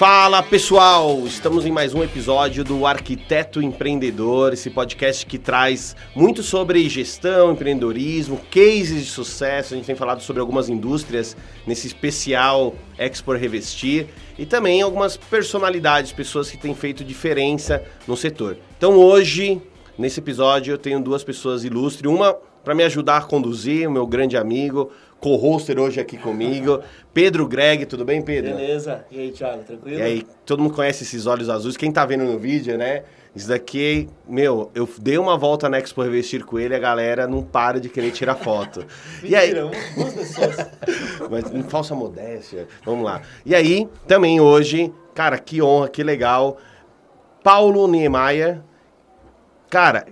Fala pessoal, estamos em mais um episódio do Arquiteto Empreendedor, esse podcast que traz muito sobre gestão, empreendedorismo, cases de sucesso. A gente tem falado sobre algumas indústrias nesse especial Expor Revestir e também algumas personalidades, pessoas que têm feito diferença no setor. Então hoje, nesse episódio, eu tenho duas pessoas ilustres, uma para me ajudar a conduzir, o meu grande amigo, co-hoster hoje aqui comigo. Pedro Greg, tudo bem, Pedro? Beleza. E aí, Thiago, tranquilo? E aí, todo mundo conhece esses olhos azuis. Quem tá vendo no vídeo, né? Isso daqui, meu, eu dei uma volta na Expo Revestir com ele, a galera não para de querer tirar foto. e aí, duas pessoas. Mas falsa modéstia. Vamos lá. E aí, também hoje, cara, que honra, que legal. Paulo Niemeyer. Cara,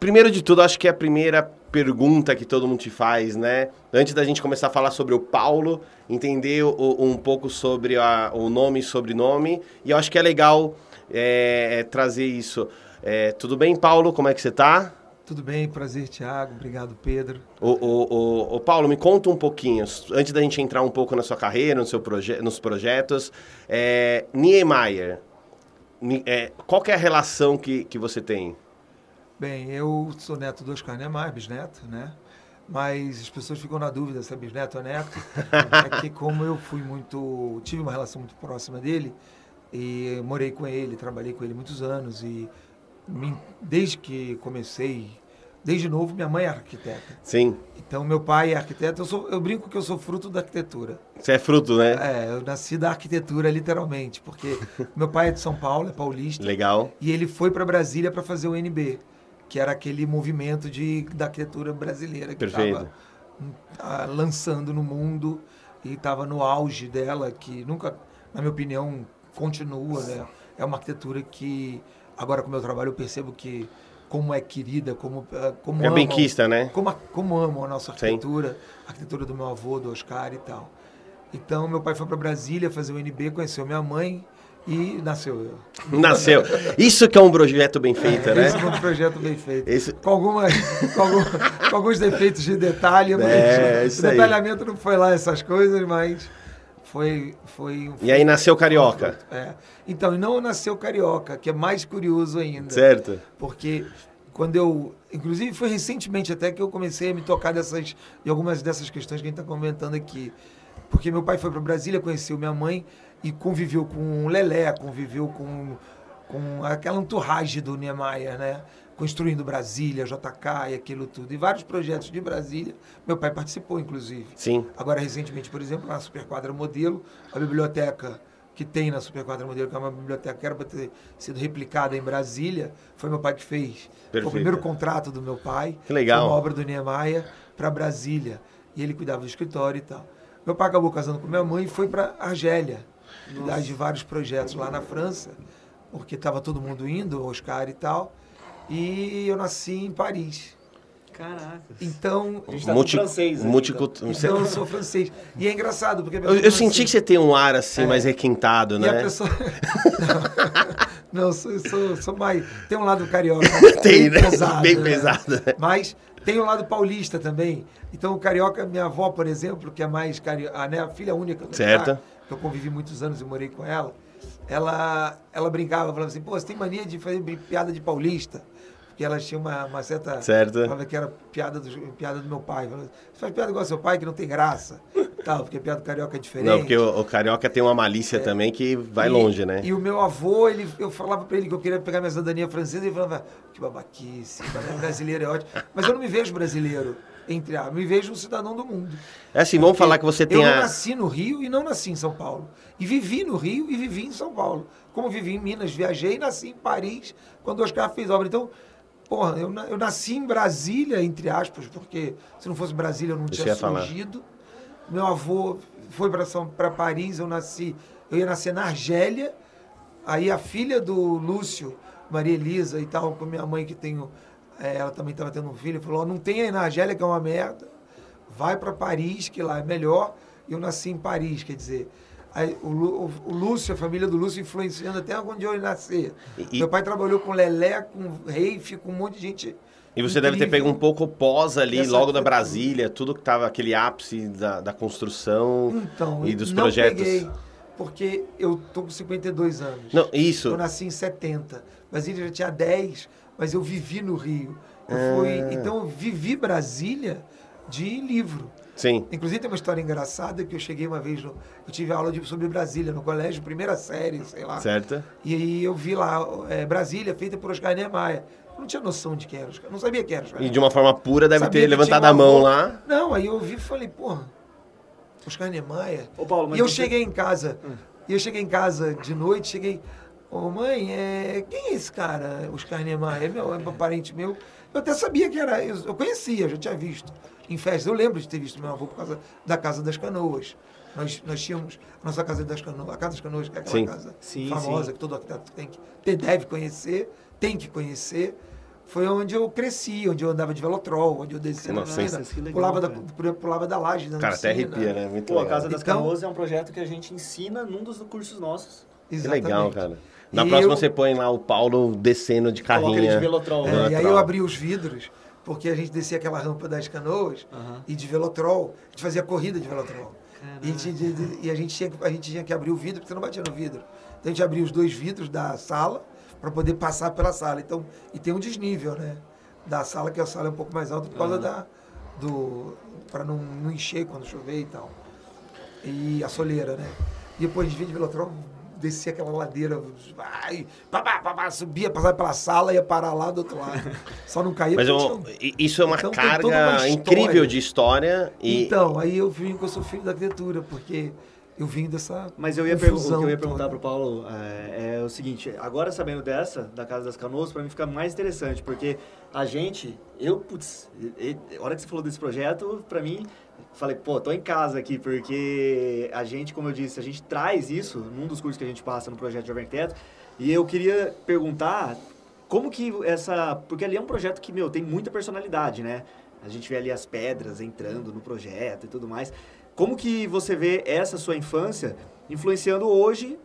primeiro de tudo, acho que é a primeira pergunta que todo mundo te faz, né? Antes da gente começar a falar sobre o Paulo, entender o, um pouco sobre a, o nome e sobrenome. E eu acho que é legal é, é, trazer isso. É, tudo bem, Paulo? Como é que você está? Tudo bem, prazer, Thiago. Obrigado, Pedro. O, o, o, Paulo, me conta um pouquinho, antes da gente entrar um pouco na sua carreira, no seu proje nos projetos. É, Niemeyer, é, qual é a relação que, que você tem? Bem, eu sou neto do Oscar Niemeyer, bisneto, né? Mas as pessoas ficam na dúvida se é bisneto ou neto. é que como eu fui muito... Tive uma relação muito próxima dele e morei com ele, trabalhei com ele muitos anos e desde que comecei... Desde novo, minha mãe é arquiteta. Sim. Então, meu pai é arquiteto. Eu, sou, eu brinco que eu sou fruto da arquitetura. Você é fruto, né? É, eu nasci da arquitetura, literalmente. Porque meu pai é de São Paulo, é paulista. Legal. E ele foi para Brasília para fazer o NB que era aquele movimento de, da arquitetura brasileira que estava uh, lançando no mundo e estava no auge dela, que nunca, na minha opinião, continua. Né? É uma arquitetura que, agora com o meu trabalho, eu percebo que como é querida, como, ah, como é amam, benquista, né? Como, como amam a nossa arquitetura, Sim. a arquitetura do meu avô, do Oscar e tal. Então, meu pai foi para Brasília fazer o NB, conheceu minha mãe, e nasceu eu. Nasceu. Isso que é um projeto bem feito, é, né? Isso é um projeto bem feito. Esse... Com, algumas, com, algum, com, alguns defeitos de detalhe, mas é, o detalhamento aí. não foi lá essas coisas, mas foi... foi, foi e aí nasceu Carioca. É. Então, não nasceu Carioca, que é mais curioso ainda. Certo. Porque quando eu... Inclusive, foi recentemente até que eu comecei a me tocar dessas, de algumas dessas questões que a gente está comentando aqui. Porque meu pai foi para Brasília, conheceu minha mãe e conviveu com o Lelé, conviveu com, com aquela entourage do Niemeyer, né? Construindo Brasília, JK e aquilo tudo. E vários projetos de Brasília. Meu pai participou, inclusive. Sim. Agora, recentemente, por exemplo, na Superquadra Modelo, a biblioteca que tem na Superquadra Modelo, que é uma biblioteca que era para ter sido replicada em Brasília, foi meu pai que fez. Perfeito. Foi o primeiro contrato do meu pai. Que legal. Foi uma obra do Niemeyer para Brasília. E ele cuidava do escritório e tal. Meu pai acabou casando com minha mãe e foi para Argélia de vários projetos lá na França, porque estava todo mundo indo, Oscar e tal. E eu nasci em Paris. Caraca. Então. A gente tá multi, francês. Aí, multicult... então. eu sou francês. E é engraçado, porque. Eu, eu senti assim, que você tem um ar assim, é, mais requintado, né? E a pessoa. não, não sou, sou, sou, mais. Tem um lado carioca. tem, né? Pesado, bem né? pesado. Mas tem um lado paulista também. Então, o carioca, minha avó, por exemplo, que é mais carioca, né, a filha única do certo que eu convivi muitos anos e morei com ela, ela, ela brincava, falava assim, pô, você tem mania de fazer piada de paulista. Porque ela tinha uma, uma certa... Certo. Falava que era piada do, piada do meu pai. Falava, você faz piada igual seu pai, que não tem graça. Tal, porque piada do carioca é diferente. Não, porque o, o carioca tem uma malícia é. também que vai e, longe, né? E o meu avô, ele, eu falava pra ele que eu queria pegar minha cidadania francesa e ele falava, que babaquice, brasileiro é ótimo. Mas eu não me vejo brasileiro entre a, me vejo um cidadão do mundo. É assim, vamos falar que você tem Eu a... nasci no Rio e não nasci em São Paulo. E vivi no Rio e vivi em São Paulo. Como vivi em Minas, viajei e nasci em Paris quando o Oscar fez obra. Então, porra, eu, eu nasci em Brasília, entre aspas, porque se não fosse Brasília eu não Deixa tinha surgido. Falar. Meu avô foi para Paris, eu nasci, eu ia nascer na Argélia. Aí a filha do Lúcio, Maria Elisa e tal, com minha mãe que é, ela também estava tendo um filho, falou: não tem aí na que é uma merda, vai para Paris, que lá é melhor. E eu nasci em Paris, quer dizer. Aí, o, o, o, Lúcio, a família do Lúcio, influenciando até onde eu nascer. E, Meu pai trabalhou com Lelé, com Reif, com um monte de gente. E você incrível. deve ter pego um pouco pós ali, Essa logo da Brasília, tudo que estava aquele ápice da, da construção então, e dos não projetos. Peguei, porque eu tô com 52 anos. Não, isso. Eu nasci em 70. Brasília já tinha 10, mas eu vivi no Rio. Eu fui, Ah. então eu vivi Brasília de livro. Sim. Inclusive tem uma história engraçada que eu cheguei uma vez, no, eu tive aula de, sobre Brasília no colégio, primeira série, sei lá. Certo? E aí eu vi lá é, Brasília feita por Oscar Niemeyer. Eu não tinha noção de quem era Oscar, não sabia quem era Oscar E de uma forma pura deve Sabia ter levantado a mão lá. Não, aí eu ouvi e falei, porra, Oscar Niemeyer. Ô, Paulo, mas e eu cheguei em casa, e eu cheguei em casa de noite, cheguei, ô mãe, é, quem é esse cara, Oscar Niemeyer? É meu, é um parente meu. Eu até sabia que era, eu, eu conhecia, já tinha visto em festas. Eu lembro de ter visto meu avô por causa da Casa das Canoas. Nós, nós tínhamos a nossa Casa das Canoas, a Casa das Canoas, que é aquela Sim. casa Sim, famosa sim. que todo arquiteto tem que ter, deve conhecer, tem que conhecer. Foi onde eu cresci, onde eu andava de velotrol, onde eu descia na piscina, que legal, pulava, da, pulava da laje da Cara, até arrepia, né? Muito Pô, a legal. Casa das Então- Canoas é um projeto que a gente ensina num dos cursos nossos. Que Exatamente. legal, cara. Na E próxima eu- você põe lá o Paulo descendo de ele de carrinha. velotrol. É, né? e aí Velotrol. eu abri os vidros, porque a gente descia aquela rampa das canoas Aham. e de velotrol, a gente fazia corrida de velotrol. E, a gente, de- de- e a, gente tinha, que- a gente tinha que abrir o vidro, porque você não batia no vidro. Então a gente abria os dois vidros da sala para poder passar pela sala. Então, e tem um desnível, né? Da sala, que a sala é um pouco mais alta por causa da. do para não, não encher quando chover e tal. E a soleira, né? E depois a gente vinha de velotrol, descia aquela ladeira, vai, pá, pá, pá, pá, subia, passava pela sala e ia parar lá do outro lado. Só não caía Mas eu- tinha isso é uma Então carga uma incrível de história. E Então, aí eu vim que eu sou filho da arquitetura, porque eu vim dessa. Mas eu ia o confusão que eu ia perguntar pro Paulo é, é o seguinte, agora sabendo dessa, da Casa das Canoas, pra mim fica mais interessante, porque a gente, eu, putz, a hora que você falou desse projeto, pra mim, falei, pô, tô em casa aqui, porque a gente, como eu disse, a gente traz isso num dos cursos que a gente passa no projeto Jovem Arquiteto, e eu queria perguntar como que essa, porque ali é um projeto que, meu, tem muita personalidade, né? A gente vê ali as pedras entrando no projeto e tudo mais. Como que você vê essa sua infância influenciando hoje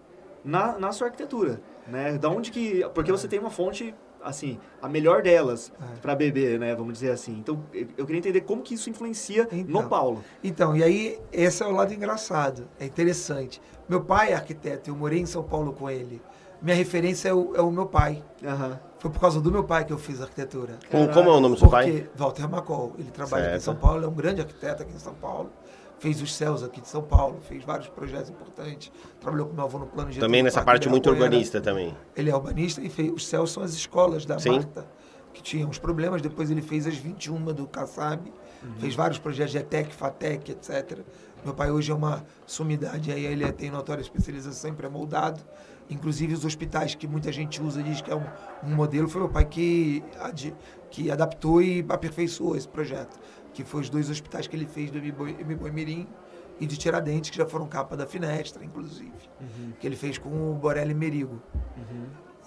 na, na sua arquitetura, né? Da onde que... Porque você tem uma fonte, assim, a melhor delas É. para beber, né? Vamos dizer assim. Então, eu queria entender como que isso influencia Então. no Paulo. Então, e aí, esse é o lado engraçado, é interessante. Meu pai é arquiteto, eu morei em São Paulo com ele. Minha referência é o, é o meu pai. Aham. Foi por causa do meu pai que eu fiz arquitetura. como, como é o nome do seu pai? Walter Macol, ele trabalha aqui em Certo. São Paulo, é um grande arquiteto aqui em São Paulo. Fez os céus aqui de São Paulo, fez vários projetos importantes. Trabalhou com meu avô no plano de Também nessa parte muito urbanista também. Ele é urbanista e fez, os céus são as escolas da Sim. Marta, que tinham uns problemas. Depois ele fez as 21 do Kassab, fez vários projetos de ETEC, FATEC, etc. Meu pai hoje é uma sumidade, aí ele tem notória especialização em pré-moldado. Inclusive os hospitais que muita gente usa, diz que é um, um modelo, foi meu pai que, que adaptou e aperfeiçoou esse projeto. Que foi os dois hospitais que ele fez do Mboi Mirim e de Tiradentes, que já foram capa da Finestra, inclusive. Que ele fez com o Borelli Merigo.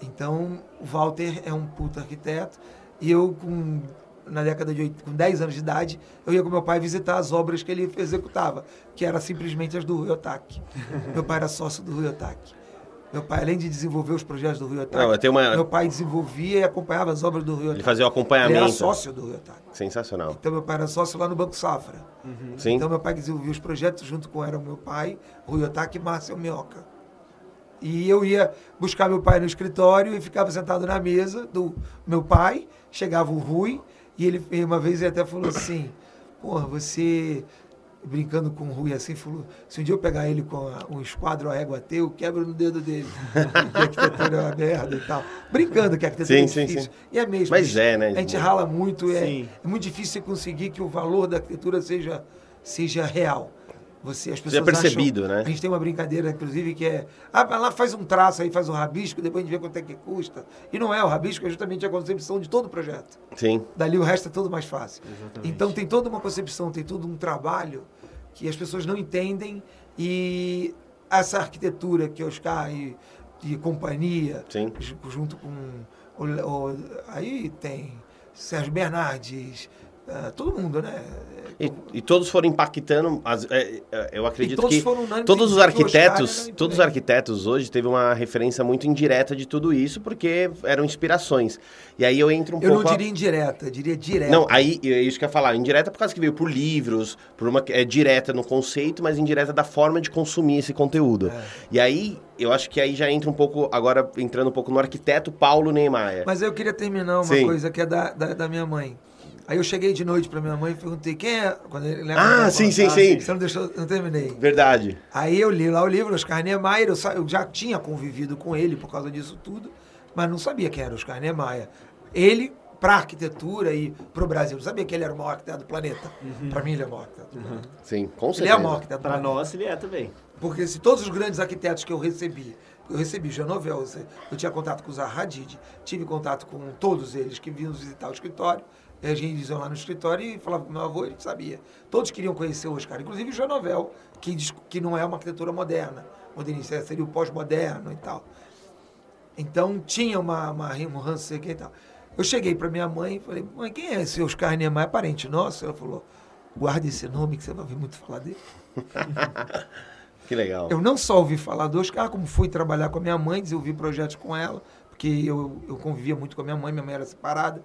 Então, o Walter é um puto arquiteto. E eu, com, na década de oit- com 10 anos de idade, eu ia com meu pai visitar as obras que ele executava, que eram simplesmente as do Rui Otaki. meu pai era sócio do Rui Otaki. Meu pai, além de desenvolver os projetos do eu tenho uma- meu pai desenvolvia e acompanhava as obras do Rui Otaki. Ele fazia o Ele era acompanhamento. sócio do Rui Otaki. Sensacional. Então, meu pai era sócio lá no Banco Safra. Sim. Então, meu pai desenvolvia os projetos junto com era o meu pai, Rui Otaki e Márcio Mioca. E eu ia buscar meu pai no escritório e ficava sentado na mesa do meu pai. Chegava o Rui e ele uma vez ele até falou assim: Porra, você. Brincando com o Rui assim, falou: se um dia eu pegar ele com a- um esquadro a régua teu, eu quebro no dedo dele. que a arquitetura é uma merda e tal. Brincando que a arquitetura Sim, é sim, difícil. sim. E é mesmo. Mas é, né? A gente rala muito, é, Sim. é muito difícil você conseguir que o valor da arquitetura seja, seja real. Você, as pessoas percebido, acham- né? A gente tem uma brincadeira, inclusive, que é. Ah, vai lá, faz um traço aí, faz um rabisco, depois a gente vê quanto é que custa. E não é, o rabisco é justamente a concepção de todo o projeto. Sim. Dali o resto é tudo mais fácil. Exatamente. Então tem toda uma concepção, tem todo um trabalho que as pessoas não entendem e essa arquitetura que Oscar e, e companhia, Sim. ju- junto com o, o- aí tem Sérgio Bernardes, é, todo mundo, né? E, e todos foram impactando, as- é, é, eu acredito todos que foram unânimes todos os arquitetos, todos os arquitetos hoje teve uma referência muito indireta de tudo isso, porque eram inspirações. E aí eu entro um Eu não pouco... a- diria indireta, eu diria direta. Não, aí é isso que eu ia falar. Indireta por causa que veio por livros, por uma é direta no conceito, mas indireta da forma de consumir esse conteúdo. É. E aí, eu acho que aí já entra um pouco, agora entrando um pouco no arquiteto Paulo Neymar. Mas eu queria terminar uma Sim. coisa que é da, da, da minha mãe. Aí eu cheguei de noite pra minha mãe e perguntei quem é. Quando ele, Ah, ela sim, falou, sim, sim. Você não deixou, eu não terminei. Verdade. Aí eu li lá o livro, Oscar Niemeyer, eu, eu já tinha convivido com ele por causa disso tudo, mas não sabia quem era Oscar Niemeyer. Ele, para arquitetura e para o Brasil, não sabia que ele era o maior arquiteto do planeta. Para mim, ele é o maior arquiteto do planeta. Sim, com Ele é certeza. o maior arquiteto do Pra nós ele é também. Porque se todos os grandes arquitetos que eu recebi, eu recebi Janovel, eu tinha contato com o Zaha Hadid, tive contato com todos eles que vinham visitar o escritório, e a gente ia lá no escritório e falava com meu avô, ele sabia. Todos queriam conhecer o Oscar, inclusive o Janovel, que diz que não é uma arquitetura moderna, modernista, seria o pós-moderno e tal. Então tinha uma, uma um ranço e tal. Eu cheguei para minha mãe e falei, mãe, quem é esse Oscar Niemeyer? Parente nosso? Ela falou, guarda esse nome que você vai ouvir muito falar dele. Que legal. Eu não só ouvi falar do Oscar, como fui trabalhar com a minha mãe, desenvolvi projetos com ela, porque eu, eu convivia muito com a minha mãe, minha mãe era separada,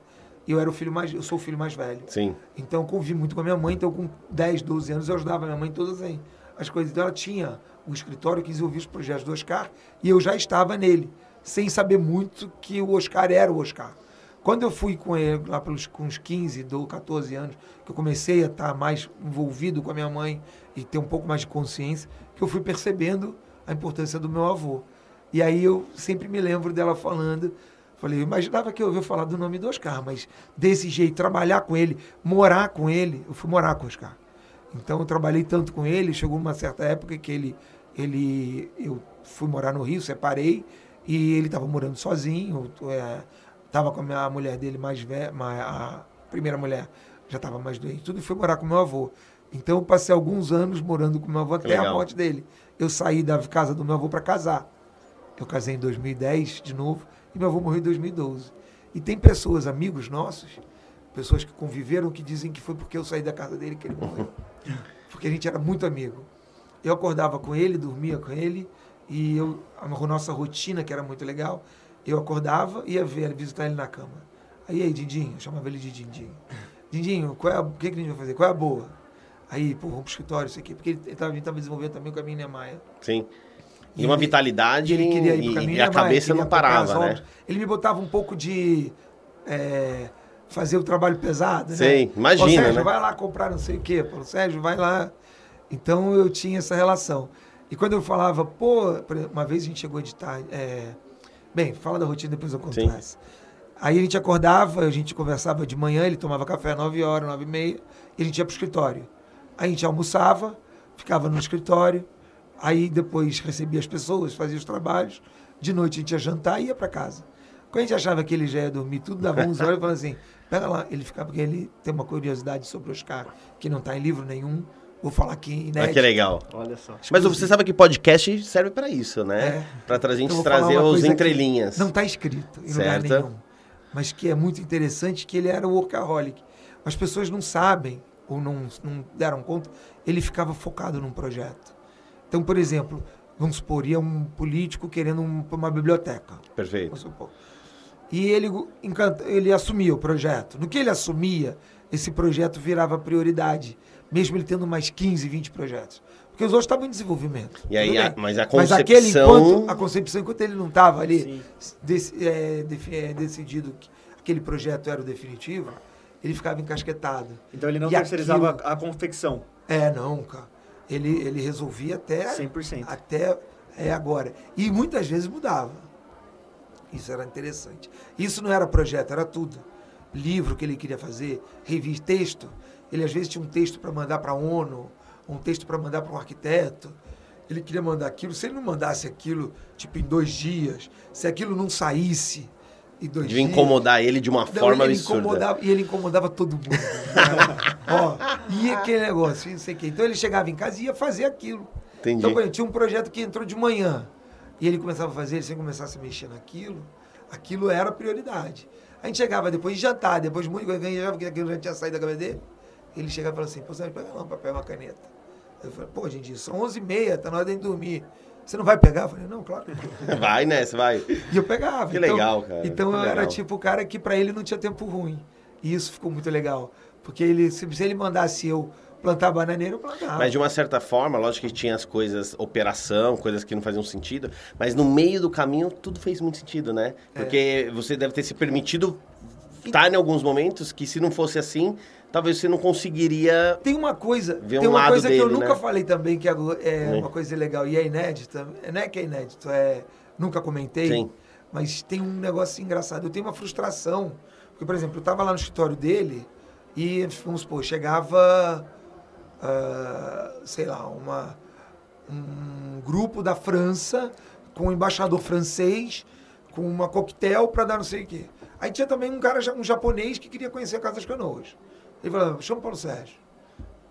eu era o filho mais, eu sou o filho mais velho. Sim. Então eu convivi muito com a minha mãe, então com 10, 12 anos eu ajudava a minha mãe todas as- as coisas. Então ela tinha um escritório que desenvolvia os projetos do Oscar, e eu já estava nele, sem saber muito que o Oscar era o Oscar. Quando eu fui com ele, lá pelos com uns 15, do 14 anos, que eu comecei a estar mais envolvido com a minha mãe e ter um pouco mais de consciência, que eu fui percebendo a importância do meu avô. E aí eu sempre me lembro dela falando, falei, eu imaginava que eu ouvia falar do nome do Oscar, mas desse jeito, trabalhar com ele, morar com ele, eu fui morar com o Oscar. Então eu trabalhei tanto com ele, chegou uma certa época que ele, ele eu fui morar no Rio, separei, e ele estava morando sozinho, estava com a minha mulher dele mais velha, a primeira mulher já estava mais doente, tudo, e fui morar com meu avô. Então eu passei alguns anos morando com meu avô até a legal. morte dele. Eu saí da casa do meu avô para casar. Eu casei em 2010 de novo e meu avô morreu em 2012. E tem pessoas, amigos nossos, pessoas que conviveram que dizem que foi porque eu saí da casa dele que ele morreu. Porque a gente era muito amigo. Eu acordava com ele, dormia com ele e eu a nossa rotina que era muito legal, eu acordava e ia ver, visitar ele na cama. Aí, aí, Dindinho, eu chamava ele de Dindinho. Dindinho, qual é a, o que, que a gente vai fazer? Qual é a boa? Aí, pô, vamos pro escritório, isso aqui. Porque ele estava desenvolvendo também o caminho Niemeyer. Sim. E, E uma vitalidade E ele queria ir pro e, caminho e a Niemeyer, cabeça não parava, né? Ele me botava um pouco de é, fazer o trabalho pesado, Sei, né? imagina, Sérgio, né? vai lá comprar não sei o quê. Pô, Sérgio, vai lá. Então eu tinha essa relação. E quando eu falava, pô, uma vez a gente chegou a editar. é, Bem, fala da rotina, depois eu conto essa. Aí a gente acordava, a gente conversava de manhã, ele tomava café às 9 horas, 9 e meia, e a gente ia pro escritório. Aí a gente almoçava, ficava no escritório, aí depois recebia as pessoas, fazia os trabalhos, de noite a gente ia jantar e ia para casa. Quando a gente achava que ele já ia dormir, tudo dava 11 horas, eu falava assim, pega lá, ele ficava, porque ele tem uma curiosidade sobre o Oscar, que não está em livro nenhum, vou falar aqui inédito. Ah, que legal. Olha só. Mas você sabe que podcast serve pra isso, né? É. Pra tra- gente falar trazer os entrelinhas. Não está escrito em lugar Certo. nenhum. Mas que é muito interessante que ele era o workaholic. As pessoas não sabem, ou não, não deram conta, ele ficava focado num projeto. Então, por exemplo, vamos supor, ia um político querendo um- uma biblioteca. Perfeito. Vamos supor. E ele, encanta- ele assumia o projeto. No que ele assumia, esse projeto virava prioridade, mesmo ele tendo mais 15, 20 projetos. Porque os outros estavam em desenvolvimento. E aí, a- mas a Mas aquele, concepção- enquanto, a concepção, enquanto ele não estava ali dec- é, defi- é, decidido que aquele projeto era o definitivo, ele ficava encasquetado. Então ele não E terceirizava aquilo- a confecção. É, não, cara. Ele, ele resolvia até, 100%. até é, agora. E muitas vezes mudava. Isso era interessante. Isso não era projeto, era tudo. Livro que ele queria fazer, revista, texto. Ele às vezes tinha um texto para mandar para a ONU, um texto para mandar para um arquiteto. Ele queria mandar aquilo. Se ele não mandasse aquilo, tipo, em dois dias, se aquilo não saísse dois Devia dias... incomodar ele de uma forma ele absurda. incomodava, e ele incomodava todo mundo. Ó, e aquele negócio, não sei o quê. Então ele chegava em casa e ia fazer aquilo. Entendi. Então, por exemplo, tinha um projeto que entrou de manhã. E ele começava a fazer, ele sem começar a se mexer naquilo, aquilo era prioridade. A gente chegava depois de jantar, depois de muito ganhava, que aquilo já tinha saído da cabeça dele. Ele chegava e falava assim, pô, você vai pegar não, papel e uma caneta. Eu falei, pô, gente, são 11h30, tá na hora de dormir. Você não vai pegar? Eu falei, não, claro. Vai nessa, vai. E eu pegava. Que então, legal, cara. Então que eu legal. era tipo o cara que pra ele não tinha tempo ruim. E isso ficou muito legal. Porque ele, se se ele mandasse eu plantar bananeira, eu plantava. Mas de uma certa forma, lógico que tinha as coisas, operação, coisas que não faziam sentido, mas no meio do caminho tudo fez muito sentido, né? É. Porque você deve ter se permitido estar em alguns momentos que se não fosse assim, talvez você não conseguiria. Tem uma coisa, Ver tem um uma lado coisa que eu dele, nunca né? falei também, que é é uma coisa legal e é inédita. Não é que é inédito, é. Nunca comentei. Sim. Mas tem um negócio engraçado. Eu tenho uma frustração. Porque, por exemplo, eu estava lá no escritório dele e, vamos supor, chegava, ah, sei lá, uma, um grupo da França com um embaixador francês, com uma coquetel para dar não sei o quê. Aí tinha também um cara, um japonês que queria conhecer a Casa das Canoas. Ele falava, chama o Paulo Sérgio.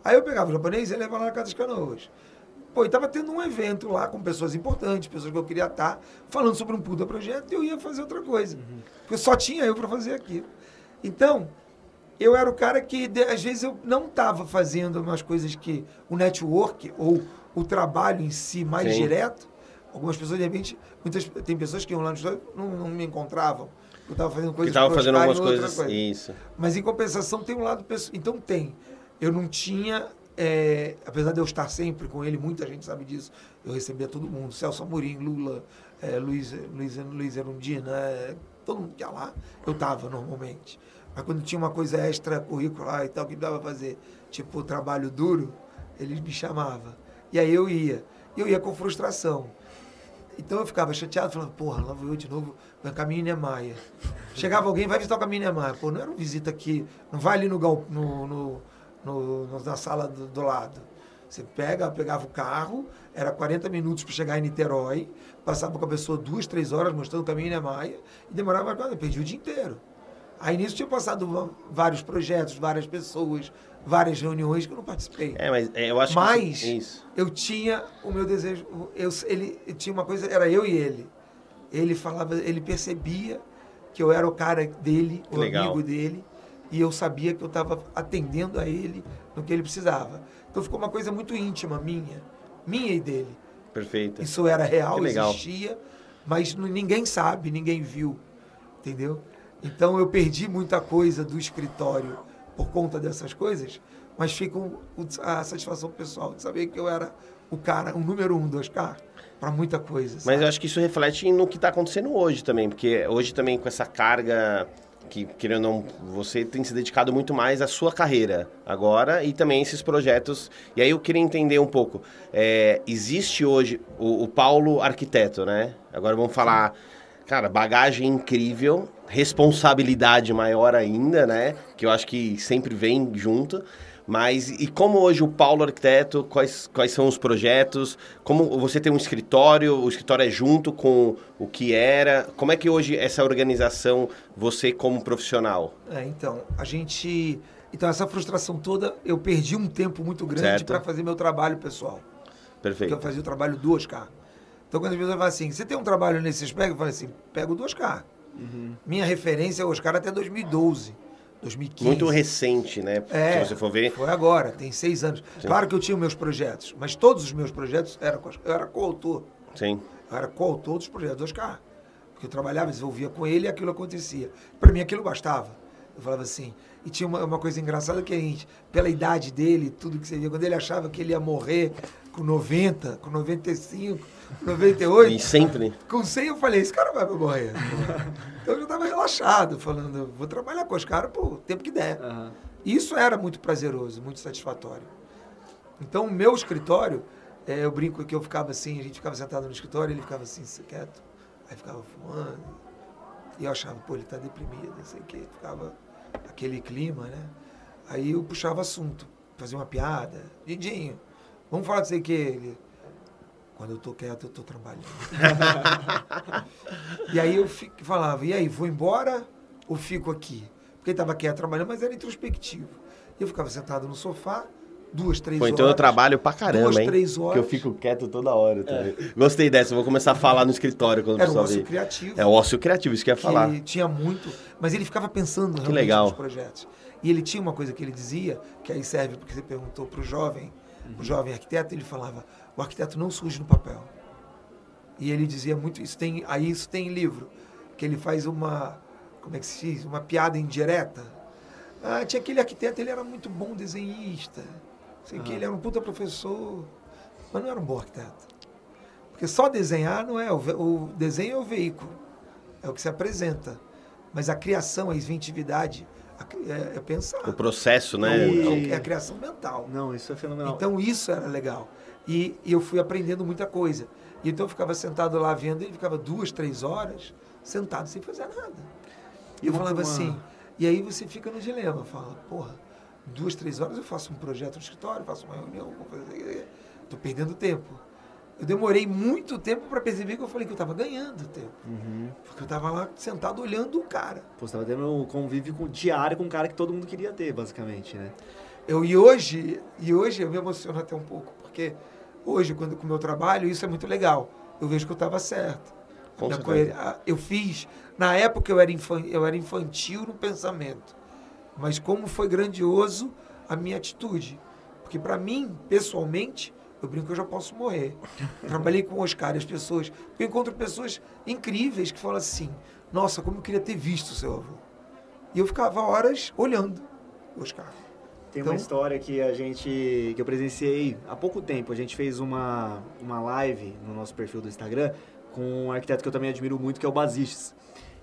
Aí eu pegava o japonês e ia levar lá na Casa das Canoas. Pô, e tava tendo um evento lá com pessoas importantes, pessoas que eu queria estar, falando sobre um puta projeto, e eu ia fazer outra coisa. Porque só tinha eu para fazer aquilo. Então, eu era o cara que, às vezes, eu não estava fazendo umas coisas que o network ou o trabalho em si mais Sim. direto. Algumas pessoas, de repente, muitas, tem pessoas que iam lá no escritório não, não me encontravam. Eu estava fazendo Que coisas tava pro fazendo algumas coisas. coisa. Isso. Mas em compensação tem um lado pessoal. Então tem. Eu não tinha, é, apesar de eu estar sempre com ele, muita gente sabe disso. Eu recebia todo mundo, Celso Amorim, Lula, é, Luiz, Luiz, Luiz Erundina, é, todo mundo que ia lá, eu estava normalmente. Mas quando tinha uma coisa extra curricular e tal, que dava fazer, tipo trabalho duro, eles me chamavam. E aí eu ia. E eu ia com frustração. Então eu ficava chateado, falando, porra, lá vou eu de novo, vai caminho Niemeyer. Chegava alguém, vai visitar o caminho Niemeyer. Pô, não era uma visita aqui, não vai ali no, no, no- no- na sala do, do lado. Você pega, pegava o carro, era 40 minutos para chegar em Niterói, passava com a pessoa duas, três horas mostrando o caminho Niemeyer, e demorava perdi o dia inteiro. Aí nisso tinha passado vários projetos, várias pessoas, várias reuniões que eu não participei. É, mas é, eu acho que. Mas isso- Isso. eu tinha o meu desejo. Eu, ele eu tinha uma coisa, era eu e ele. Ele falava, ele percebia que eu era o cara dele, Que o legal. amigo dele, e eu sabia que eu estava atendendo a ele no que ele precisava. Então ficou uma coisa muito íntima minha, minha e dele. Perfeito. Isso era real, existia, mas ninguém sabe, ninguém viu, entendeu? Então eu perdi muita coisa do escritório por conta dessas coisas, mas fica um- o- a satisfação pessoal de saber que eu era o cara, o número um do Oscar, para muita coisa. Mas sabe? eu acho que isso reflete no que está acontecendo hoje também, porque hoje também com essa carga que, querendo ou não, você tem se dedicado muito mais à sua carreira agora e também esses projetos. E aí eu queria entender um pouco, é, existe hoje o, o Paulo arquiteto, né? Agora vamos falar, cara, bagagem incrível, responsabilidade maior ainda, né? Que eu acho que sempre vem junto. Mas e como hoje o Paulo Arquiteto, quais, quais são os projetos? Como você tem um escritório, o escritório é junto com o que era? Como é que hoje essa organização, você como profissional? É, então, a gente. Então, essa frustração toda, eu perdi um tempo muito grande para fazer meu trabalho pessoal. Porque eu Perfeito. fazia o trabalho do Oscar. Então, quando as pessoas falam assim, você tem um trabalho nesse aspecto? Eu falo assim, pego o do Oscar. Minha referência é o Oscar até 2012, 2015. Muito recente, né? É, Se você for ver. Foi agora, tem seis anos. Claro que eu tinha meus projetos, mas todos os meus projetos eram. Eu era coautor. Sim. Eu era coautor dos projetos do Oscar. Porque eu trabalhava, desenvolvia com ele e aquilo acontecia. Para mim aquilo bastava. Eu falava assim. E tinha uma, uma coisa engraçada que a gente, pela idade dele, tudo que você via, quando ele achava que ele ia morrer com 90, com 95, 98, E sempre. com 100 eu falei, esse cara vai morrer. então eu já estava relaxado, falando, vou trabalhar com os caras por tempo que der. E isso era muito prazeroso, muito satisfatório. Então, o meu escritório, é, eu brinco que eu ficava assim, a gente ficava sentado no escritório, ele ficava assim, quieto, aí ficava fumando. E eu achava, pô, ele tá deprimido, não sei o quê. Ficava aquele clima, né? Aí eu puxava assunto, fazia uma piada. Dindinho, vamos falar de sei o quê. Ele, quando eu tô quieto, eu tô trabalhando. e aí eu fico, falava, e aí, vou embora ou fico aqui? Porque ele estava quieto trabalhando, mas era introspectivo. Eu ficava sentado no sofá, duas, três Pô, horas. então eu trabalho pra caramba, Duas, hein? três Que eu horas. fico quieto toda hora também. Gostei dessa, eu vou começar a falar no escritório quando o Era pessoal ócio vir. criativo. É o ócio criativo, isso que eu ia que falar. tinha muito, mas ele ficava pensando realmente legal. nos projetos. E ele tinha uma coisa que ele dizia, que aí serve porque você perguntou para o jovem, o jovem arquiteto, ele falava, o arquiteto não surge no papel. E ele dizia muito isso, tem, aí isso tem em livro, que ele faz uma, como é que se diz, uma piada indireta. Ah, tinha aquele arquiteto, ele era muito bom desenhista, sei que ele era um puta professor, mas não era um bom arquiteto. Porque só desenhar não é, o, desenho é o veículo, é o que se apresenta. Mas a criação, a inventividade, é, é pensar. O processo, né? E- É a criação mental. Não, isso é fenomenal. Então isso era legal. E, e eu fui aprendendo muita coisa. E então eu ficava sentado lá vendo, ele ficava duas, três horas sentado sem fazer nada. E eu falava uma- assim, e aí você fica no dilema, fala, porra, duas, três horas eu faço um projeto no escritório, faço uma reunião. Tô perdendo tempo. Eu demorei muito tempo para perceber que eu falei que eu estava ganhando tempo. Uhum. Porque eu estava lá sentado olhando o cara. Pô, você tava tendo um convívio com, diário com um cara que todo mundo queria ter, basicamente, né? Eu, e hoje, e hoje eu me emociono até um pouco, porque hoje, quando com o meu trabalho, isso é muito legal. Eu vejo que eu estava certo. Com Minha certeza. coer- a- Eu fiz. Na época eu era, infan- eu era infantil no pensamento. Mas como foi grandioso a minha atitude. Porque para mim, pessoalmente, eu brinco que eu já posso morrer. Trabalhei com o Oscar e as pessoas. Porque eu encontro pessoas incríveis que falam assim: Nossa, como eu queria ter visto o seu avô. E eu ficava horas olhando o Oscar. Tem Então- uma história que a gente que eu presenciei há pouco tempo. A gente fez uma, uma live no nosso perfil do Instagram com um arquiteto que eu também admiro muito, que é o Basistes.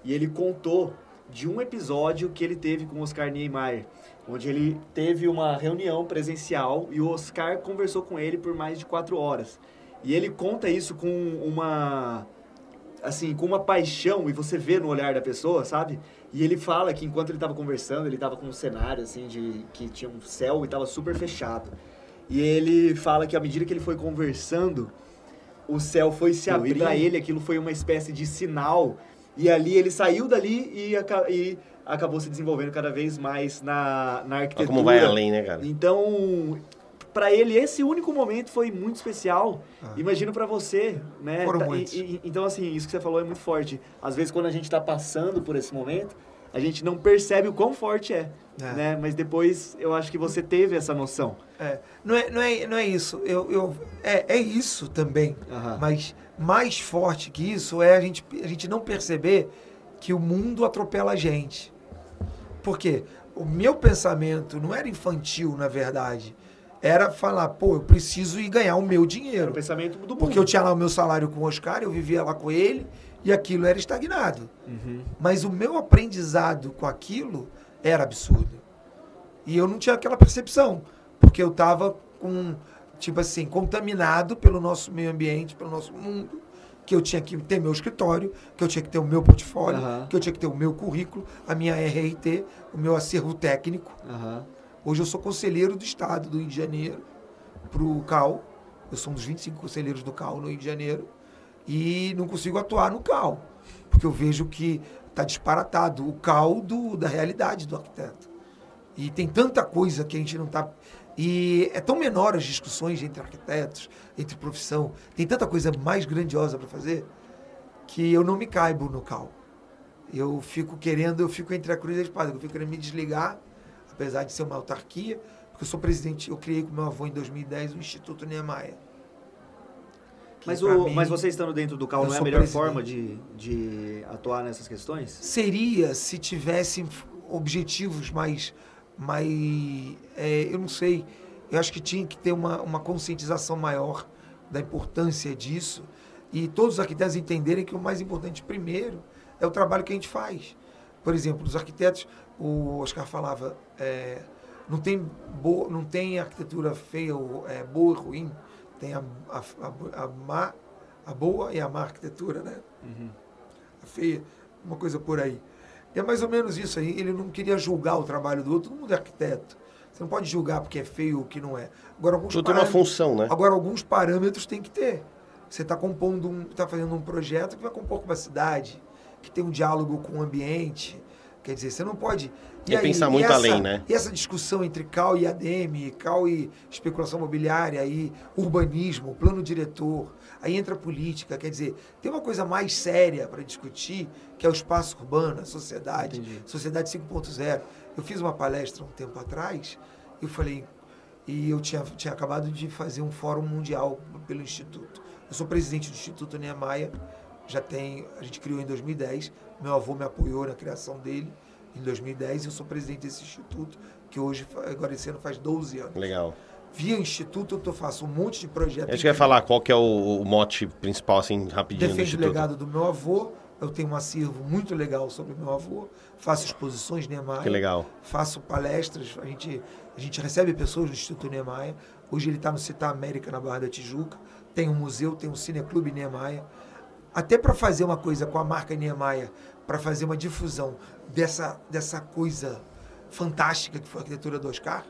E ele contou de um episódio que ele teve com o Oscar Niemeyer, onde ele teve uma reunião presencial e o Oscar conversou com ele por mais de quatro horas. E ele conta isso com uma assim, com uma paixão, e você vê no olhar da pessoa, sabe? E ele fala que enquanto ele estava conversando, ele estava com um cenário, assim, de que tinha um céu e estava super fechado. E ele fala que à medida que ele foi conversando, o céu foi se abrir Fluindo. para ele, aquilo foi uma espécie de sinal. E ali ele saiu dali e, aca- e acabou se desenvolvendo cada vez mais na, na Olha arquitetura. como vai além, né, cara? Então, para ele esse único momento foi muito especial. Ah. Imagino para você, né? Foram Tá- e- muitos. e- então assim, isso que você falou é muito forte. Às vezes quando a gente tá passando por esse momento, a gente não percebe o quão forte é, É. né? Mas depois eu acho que você teve essa noção. É, não, é, não, é, não é isso. Eu, eu, é, é isso também. Aham. Mas mais forte que isso é a gente, a gente não perceber que o mundo atropela a gente. Por quê? O meu pensamento não era infantil, na verdade. Era falar, pô, eu preciso ir ganhar o meu Era o dinheiro. pensamento do mundo. Porque eu tinha lá o meu salário com o Oscar, eu vivia lá com ele, e aquilo era estagnado. Uhum. Mas o meu aprendizado com aquilo era absurdo. E eu não tinha aquela percepção, porque eu estava com, tipo assim, contaminado pelo nosso meio ambiente, pelo nosso mundo, que eu tinha que ter meu escritório, que eu tinha que ter o meu portfólio, que eu tinha que ter o meu currículo, a minha RRT, o meu acervo técnico. Hoje eu sou conselheiro do Estado do Rio de Janeiro para o CAL. Eu sou um dos 25 conselheiros do CAL no Rio de Janeiro e não consigo atuar no CAL, porque eu vejo que está disparatado o CAL do, da realidade do arquiteto. E tem tanta coisa que a gente não está. E é tão menor as discussões entre arquitetos, entre profissão, tem tanta coisa mais grandiosa para fazer que eu não me caibo no CAL. Eu fico querendo, eu fico entre a cruz e a espada, eu fico querendo me desligar apesar de ser uma autarquia, porque eu sou presidente, eu criei com meu avô em 2010 o Instituto Niemeyer. Mas, o, mim mas você estando dentro do CAL não é a melhor presidente. forma de, de atuar nessas questões? Seria se tivessem objetivos mais. Mais é, eu não sei. Eu acho que tinha que ter uma, uma conscientização maior da importância disso e todos os arquitetos entenderem que o mais importante primeiro é o trabalho que a gente faz. Por exemplo, os arquitetos, o Oscar falava, é, não, tem boa, não tem arquitetura feia, ou, é, boa e ruim, tem a, a, a, a, má, a boa e a má arquitetura, né? A feia, uma coisa por aí. E é mais ou menos isso aí. Ele não queria julgar o trabalho do outro. Todo mundo é arquiteto. Você não pode julgar porque é feio ou que não é. Agora, alguns Tudo tem uma parâmetros- função, né? Agora, alguns parâmetros tem que ter. Você está compondo um, está fazendo um projeto que vai compor com uma cidade, que tem um diálogo com o ambiente. Quer dizer, você não pode. E pensar muito essa, além, né? E essa discussão entre CAL e ADM, CAL e especulação imobiliária, aí urbanismo, plano diretor, aí entra política. Quer dizer, tem uma coisa mais séria para discutir, que é o espaço urbano, a sociedade, Entendi. sociedade 5.0. Eu fiz uma palestra um tempo atrás, eu falei, e eu tinha, tinha acabado de fazer um fórum mundial pelo Instituto. Eu sou presidente do Instituto Niemeyer, já tem, a gente criou em 2010, meu avô me apoiou na criação dele em 2010 e eu sou presidente desse instituto, que hoje, agora esse ano faz 12 anos. Legal. Via instituto eu faço um monte de projetos. Acho que eu ia falar qual que é o, o mote principal, assim, rapidinho do Defende o legado do meu avô, eu tenho um acervo muito legal sobre meu avô, faço exposições Niemeyer. Que legal. faço palestras, a gente, a gente recebe pessoas do Instituto Niemeyer. Hoje ele está no Citar América, na Barra da Tijuca. Tem um museu, tem um cineclube Niemeyer. Até para fazer uma coisa com a marca Niemeyer, para fazer uma difusão dessa, dessa coisa fantástica que foi a arquitetura do Oscar,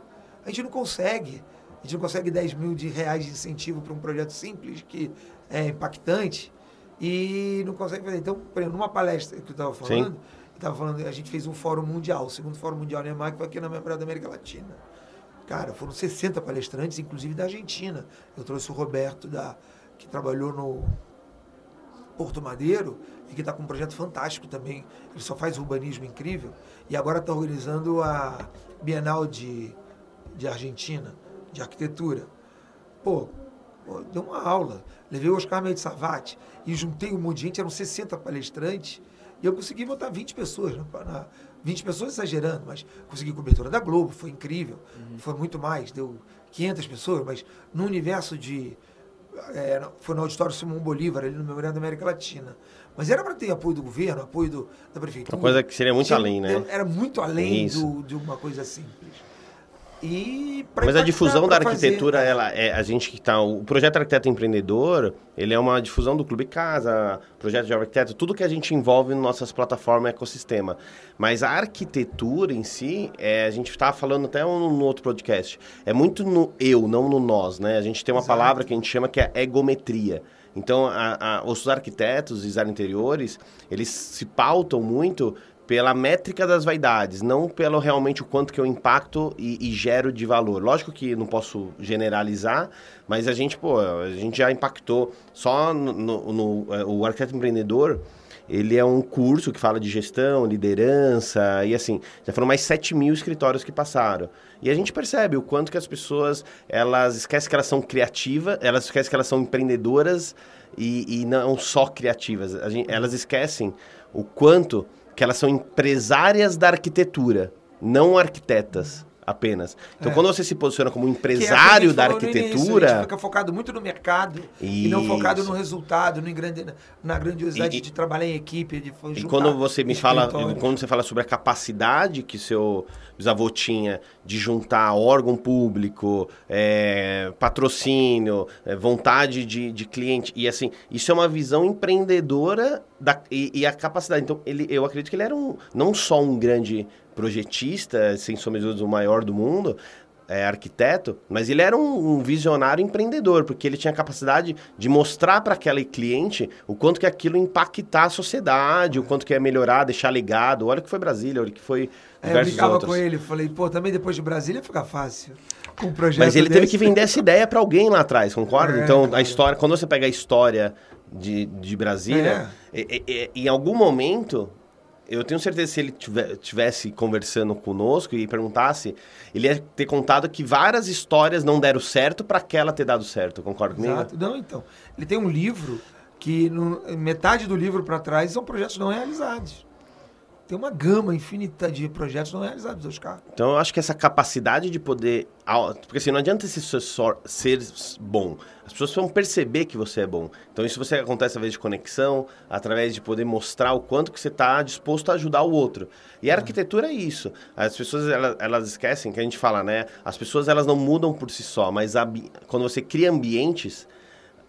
a gente não consegue. A gente não consegue 10 mil de reais de incentivo para um projeto simples, que é impactante, e não consegue fazer. Então, por exemplo, numa palestra que eu estava falando, eu tava falando, a gente fez um fórum mundial, o segundo fórum mundial Neymar, que foi aqui na memória da América Latina. Cara, foram 60 palestrantes, inclusive da Argentina. Eu trouxe o Roberto, da, que trabalhou no Porto Madeiro, e que está com um projeto fantástico também. Ele só faz urbanismo incrível. E agora está organizando a Bienal de, de Argentina, de arquitetura. Pô, deu uma aula. Levei o Oscar Mendes Savati e juntei um monte de gente, eram 60 palestrantes, e eu consegui botar 20 pessoas. Na, na, 20 pessoas exagerando, mas consegui cobertura da Globo, foi incrível. Foi muito mais, deu 500 pessoas, mas no universo de. é, foi no auditório Simão Bolívar, ali no Memorial da América Latina. Mas era para ter apoio do governo, apoio do, da prefeitura. Uma coisa que seria muito Tinha- além, né? Era muito além do, de uma coisa simples. E Mas a difusão da pra fazer, arquitetura, é. ela é a gente que tá. O projeto Arquiteto Empreendedor, ele é uma difusão do Clube Casa, projeto de arquiteto, tudo que a gente envolve nas nossas plataformas e ecossistema. Mas a arquitetura em si, é, a gente estava falando até no, no outro podcast, é muito no eu, não no nós, né? A gente tem uma Exato. palavra que a gente chama que é egometria. Então, a- a- os arquitetos, design interiores, eles se pautam muito pela métrica das vaidades, não pelo realmente o quanto que eu impacto e, e gero de valor. Lógico que não posso generalizar, mas a gente, pô, a gente já impactou só no, no- no- é, o arquiteto empreendedor. Ele é um curso que fala de gestão, liderança e assim, já foram mais 7 mil escritórios que passaram. E a gente percebe o quanto que as pessoas, elas esquecem que elas são criativas, elas esquecem que elas são empreendedoras e, e não só criativas. Gente- elas esquecem o quanto que elas são empresárias da arquitetura, não arquitetas apenas. Então, É. quando você se posiciona como é empresário da início, arquitetura, gente fica focado muito no mercado e não focado Isso. no resultado, no grande, na grandiosidade E- de trabalhar em equipe, de E quando você me fala, quando você fala sobre a capacidade que seu bisavô tinha de juntar órgão público, é, patrocínio, é, vontade de, de cliente, e assim, isso é uma visão empreendedora da, e, e a capacidade. Então, ele, eu acredito que ele era um, não só um grande projetista, sem sombra de dúvidas, o maior do mundo, é, arquiteto, mas ele era um, um visionário empreendedor, porque ele tinha a capacidade de mostrar para aquele cliente o quanto que aquilo impactar a sociedade, o quanto que ia melhorar, deixar legado. Olha que foi Brasília, olha que foi É, eu brincava outros. com ele, falei, pô, também depois de Brasília fica fácil. Com um projeto Mas ele teve desse. que vender essa ideia para alguém lá atrás, concorda? É, então, a história, quando você pega a história de, de Brasília, É. e- e- e- em algum momento, eu tenho certeza se ele tivesse conversando conosco e perguntasse, ele ia ter contado que várias histórias não deram certo para aquela ter dado certo, concorda comigo? Exato. Não, então. Ele tem um livro que no- metade do livro para trás são projetos não realizados. Tem uma gama infinita de projetos não realizados, Oscar. Então eu acho que essa capacidade de poder. Porque assim, não adianta ser, só- ser bom. As pessoas vão perceber que você é bom. Então isso você acontece através de conexão, através de poder mostrar o quanto que você está disposto a ajudar o outro. E a arquitetura é isso. As pessoas elas, elas esquecem que a gente fala, né? As pessoas elas não mudam por si só, mas ambi- quando você cria ambientes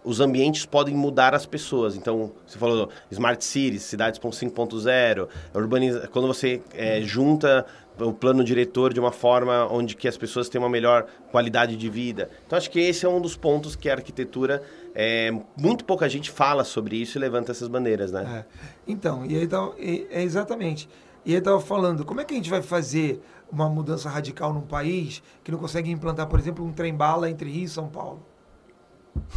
os ambientes podem mudar as pessoas. Então, você falou Smart Cities, cidades 5.0, urbaniza... quando você é, junta o plano diretor de uma forma onde que as pessoas têm uma melhor qualidade de vida. Então, acho que esse é um dos pontos que a arquitetura, é, muito pouca gente fala sobre isso e levanta essas bandeiras, né? É. Então, e aí, então, e- é exatamente. E ele estava falando, como é que a gente vai fazer uma mudança radical num país que não consegue implantar, por exemplo, um trem-bala entre Rio e São Paulo?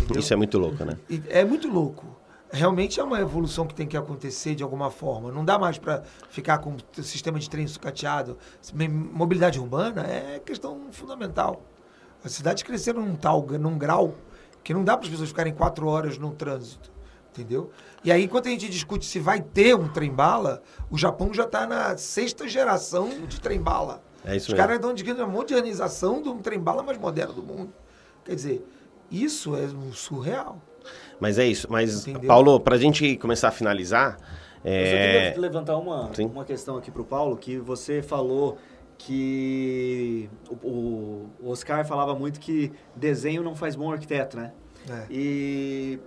Entendeu? Isso é muito louco, né? É muito louco. Realmente é uma evolução que tem que acontecer de alguma forma. Não dá mais para ficar com o sistema de trem sucateado. Mobilidade urbana é questão fundamental. As cidades cresceram num tal, num grau que não dá para as pessoas ficarem quatro horas no trânsito. Entendeu? E aí, enquanto a gente discute se vai ter um trem-bala, o Japão já está na sexta geração de trem-bala. É isso Os mesmo. caras estão discutindo a modernização de um trem-bala mais moderno do mundo. Quer dizer, isso é um surreal. Mas é isso. Mas, Entendeu? Paulo, pra gente começar a finalizar. Eu É... só queria levantar uma, Sim. uma questão aqui pro Paulo, que você falou que o, o- o Oscar falava muito que desenho não faz bom arquiteto, né? É. E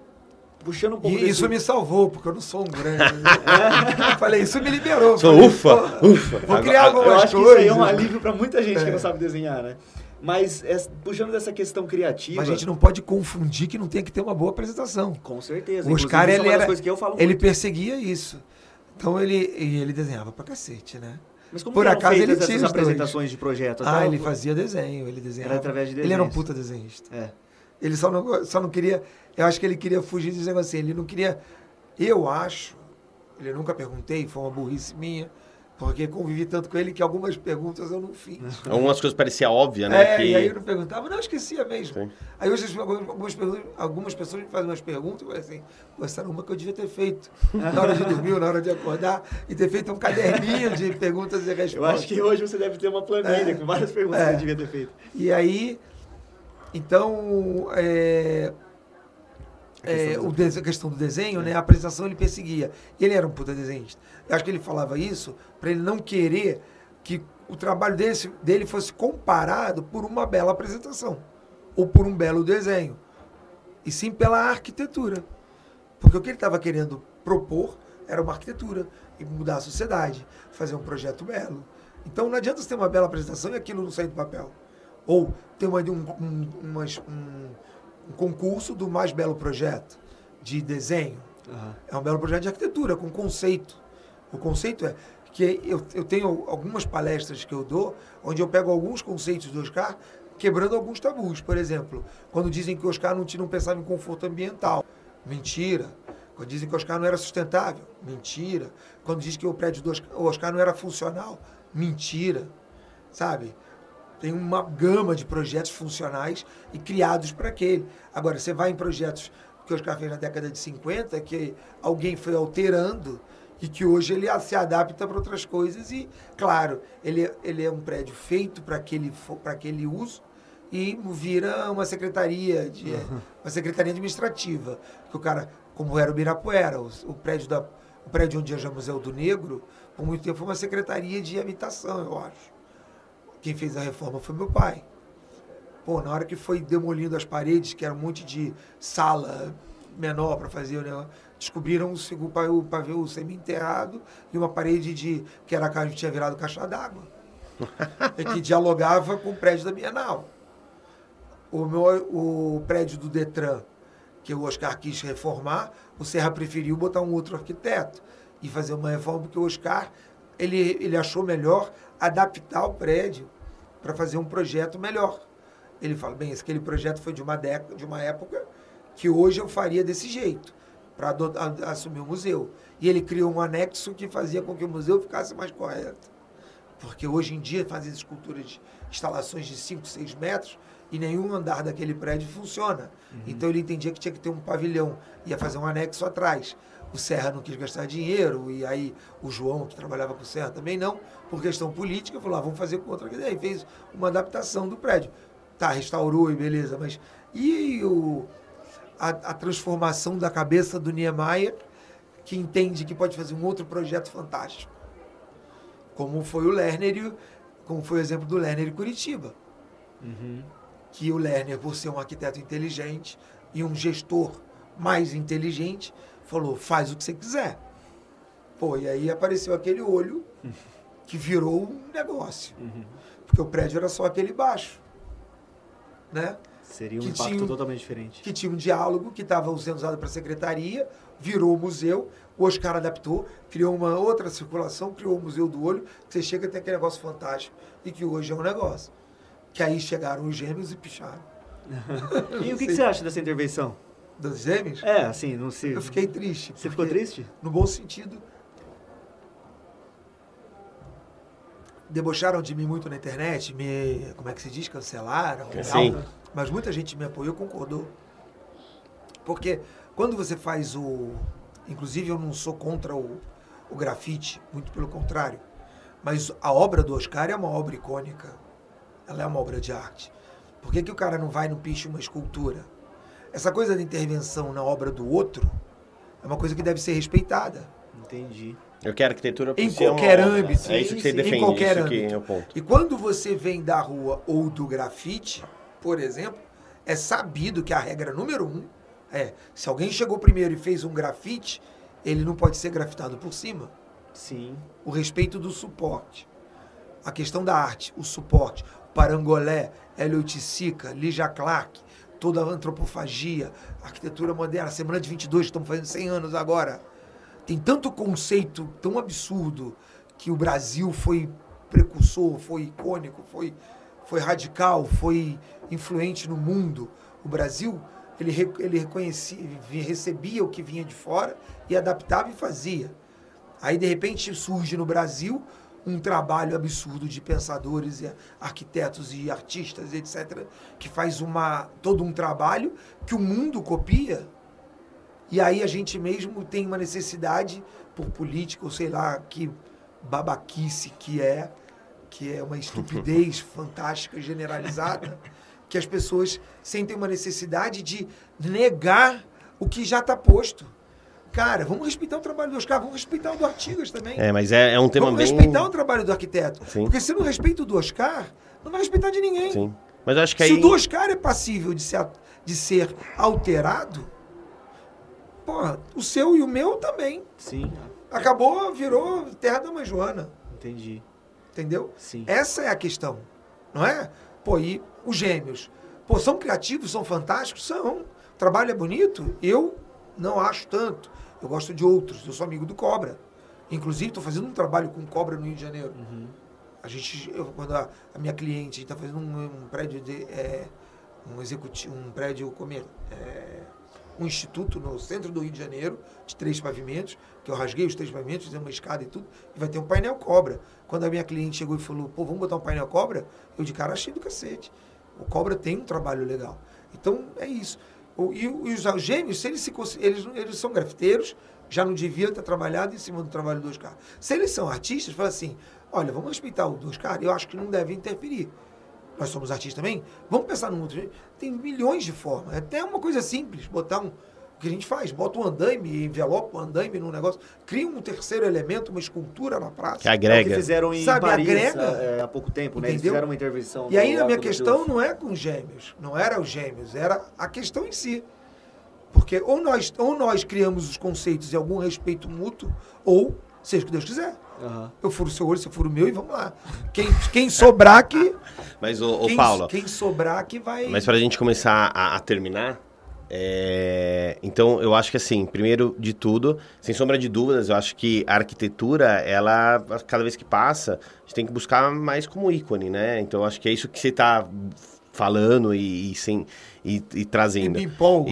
puxando um pouco E desse... isso me salvou, porque eu não sou um grande. Eu Falei, isso me liberou. Sou Falei, ufa, ufa. Vou criar Agora- algumas Eu acho que isso aí é um coisas. alívio para muita gente que É. não sabe desenhar, né? Mas es- puxando dessa questão criativa... Mas a gente não pode confundir que não tem que ter uma boa apresentação. Com certeza. O Oscar, é ele, era, ele perseguia isso. Então ele, ele desenhava pra cacete, né? Mas como por acaso, ele tinha essas dois. apresentações de projeto? Ah, Até ele fazia desenho, ele desenhava. Era através de Ele era um puta desenhista. É. Ele só não, só não queria. Eu acho que ele queria fugir desse negócio assim. Ele não queria. Eu acho. Ele nunca perguntei, foi uma burrice minha. Porque convivi tanto com ele que algumas perguntas eu não fiz. Algumas coisas pareciam óbvias, né? É, que... e aí eu não perguntava, não, eu esquecia mesmo. Sim. Aí hoje algumas, algumas, pessoas me fazem umas perguntas e eu falei assim, pô, essa era uma que eu devia ter feito na hora de dormir, ou na hora de acordar, e ter feito um caderninho de perguntas e respostas. Eu acho que hoje você deve ter uma planilha É. com várias perguntas É. que você devia ter feito. E aí, então, é, é, o a questão do desenho, né? A apresentação ele perseguia. Ele era um puta desenhista. Eu acho que ele falava isso para ele não querer que o trabalho desse, dele fosse comparado por uma bela apresentação ou por um belo desenho, e sim pela arquitetura. Porque o que ele estava querendo propor era uma arquitetura e mudar a sociedade, fazer um projeto belo. Então não adianta você ter uma bela apresentação e aquilo não sair do papel. Ou ter uma, um, um, um- um concurso do mais belo projeto de desenho. É um belo projeto de arquitetura, com conceito. O conceito é que eu, eu tenho algumas palestras que eu dou, onde eu pego alguns conceitos do Oscar, quebrando alguns tabus. Por exemplo, quando dizem que o Oscar não, não pensava em conforto ambiental. Mentira. Quando dizem que o Oscar não era sustentável. Mentira. Quando dizem que o prédio do Oscar, Oscar não era funcional. Mentira. Sabe? Tem uma gama de projetos funcionais e criados para aquele. Agora, você vai em projetos que o Oscar fez na década de 50, que alguém foi alterando e que hoje ele se adapta para outras coisas e, claro, ele, ele é um prédio feito para aquele, para aquele uso e vira uma secretaria, de, uma secretaria administrativa. Que o cara, como era o Birapuera, o, o prédio da, o prédio onde hoje é o Museu do Negro, por muito tempo foi uma secretaria de habitação, eu acho. Quem fez a reforma foi meu pai. Pô, na hora que foi demolindo as paredes, que era um monte de sala menor para fazer o negócio, descobriram o o pavio semi-enterrado e uma parede de que era a casa que tinha virado caixa d'água. e que dialogava com o prédio da Bienal. O, meu, o prédio do Detran, que o Oscar quis reformar, o Serra preferiu botar um outro arquiteto e fazer uma reforma, porque o Oscar ele, ele achou melhor adaptar o prédio para fazer um projeto melhor. Ele fala, bem, aquele projeto foi de uma década, de uma época que hoje eu faria desse jeito, para assumir o museu. E ele criou um anexo que fazia com que o museu ficasse mais correto. Porque hoje em dia fazem esculturas de instalações de 5, 6 metros e nenhum andar daquele prédio funciona. Então ele entendia que tinha que ter um pavilhão, ia fazer um anexo atrás. O Serra não quis gastar dinheiro, e aí o João, que trabalhava com o Serra, também não, por questão política, falou: ah, vamos fazer com outra. E aí fez uma adaptação do prédio. Tá, restaurou e beleza, mas. E o, a, a transformação da cabeça do Niemeyer, que entende que pode fazer um outro projeto fantástico? como foi o Lerner, como foi o exemplo do Lerner em Curitiba. Que o Lerner, por ser um arquiteto inteligente e um gestor mais inteligente, falou, faz o que você quiser. Pô, e aí apareceu aquele olho que virou um negócio. Porque o prédio era só aquele baixo. Né? Seria um Que impacto tinha um- totalmente diferente. que tinha um diálogo que estava sendo usado para a secretaria, virou museu, o Oscar adaptou, criou uma outra circulação, criou o Museu do Olho, que você chega a ter aquele negócio fantástico e que hoje é um negócio. Que aí chegaram os gêmeos e picharam. E o que, que você acha dessa intervenção? Dos gêmeos? É, assim, não se... Eu fiquei triste. Você ficou triste? No bom sentido. Debocharam de mim muito na internet, me, como é que se diz, cancelaram. Sim. Mas muita gente me apoiou, concordou. Porque quando você faz o. Inclusive, eu não sou contra o, o grafite, muito pelo contrário. Mas a obra do Oscar é uma obra icônica. Ela é uma obra de arte. Por que, que o cara não vai não picha uma escultura? Essa coisa da intervenção na obra do outro é uma coisa que deve ser respeitada. Entendi. Eu quero arquitetura Em uma qualquer obra. âmbito. É isso que você defende, Em qualquer isso que âmbito. é o ponto. E quando você vem da rua ou do grafite, por exemplo, é sabido que a regra número um é: se alguém chegou primeiro e fez um grafite, ele não pode ser grafitado por cima. Sim. O respeito do suporte. A questão da arte, o suporte. Parangolé, Elliot Sica, Lígia Clark, toda a antropofagia, arquitetura moderna, Semana de 22, estamos fazendo 100 anos agora. Tem tanto conceito tão absurdo que o Brasil foi precursor, foi icônico, foi, foi radical, foi influente no mundo. O Brasil, ele, ele reconhecia, recebia o que vinha de fora e adaptava e fazia. Aí, de repente, surge no Brasil um trabalho absurdo de pensadores, e arquitetos e artistas, etc., que faz uma, todo um trabalho que o mundo copia. E aí a gente mesmo tem uma necessidade, por política, ou sei lá, que babaquice que é, que é uma estupidez fantástica, generalizada, que as pessoas sentem uma necessidade de negar o que já está posto. Cara, vamos respeitar o trabalho do Oscar, vamos respeitar o do Artigas também. É, mas é, é um tema vamos bem... respeitar o trabalho do arquiteto. Sim. Porque se não respeita o do Oscar, não vai respeitar de ninguém. Sim. Mas acho que Se aí... o do Oscar é passível de ser, de ser alterado, porra, o seu e o meu também. Sim. Acabou, virou terra da mãe Joana. Entendi. Entendeu? Sim. Essa é a questão. Não é? Pô, e os gêmeos? Pô, são criativos, são fantásticos? São. O trabalho é bonito? Eu não acho tanto. Eu gosto de outros. Eu sou amigo do Cobra. Inclusive, estou fazendo um trabalho com Cobra no Rio de Janeiro. A gente, eu, quando a, a minha cliente, está fazendo um, um prédio de. é, um executivo, um prédio comer, é, um instituto no centro do Rio de Janeiro, de três pavimentos, que eu rasguei os três pavimentos, fizemos uma escada e tudo, e vai ter um painel cobra. Quando a minha cliente chegou e falou, pô, vamos botar um painel cobra, eu de cara achei do cacete. O cobra tem um trabalho legal. Então, é isso. O- e, e os gêmeos, se eles, se, eles, eles são grafiteiros, já não deviam ter trabalhado em cima do trabalho do Oscar. Se eles são artistas, fala assim, olha, vamos respeitar o do Oscar, eu acho que não deve interferir. Nós somos artistas também, vamos pensar num outro. Tem milhões de formas, é até uma coisa simples, botar um... O que a gente faz? Bota um andaime, envelopa um andaime num negócio, cria um terceiro elemento, uma escultura na praça. Que É o agrega. que fizeram em Sabe, Paris agrega. é, há pouco tempo, né? Eles fizeram uma intervenção. E aí a minha questão não é com gêmeos, não era os gêmeos, era a questão em si. Porque ou nós, ou nós criamos os conceitos e algum respeito mútuo, ou seja o que Deus quiser. Aham. Eu furo o seu olho, você fura o meu e vamos lá. Quem, quem sobrar que. Mas, ô, ô quem, Paulo, quem sobrar que vai. mas pra gente começar a, a terminar, é, então eu acho que assim, primeiro de tudo, sem sombra de dúvidas, eu acho que a arquitetura, ela, cada vez que passa, a gente tem que buscar mais como ícone, né? Então eu acho que é isso que você tá falando e, e, sem, e, e trazendo.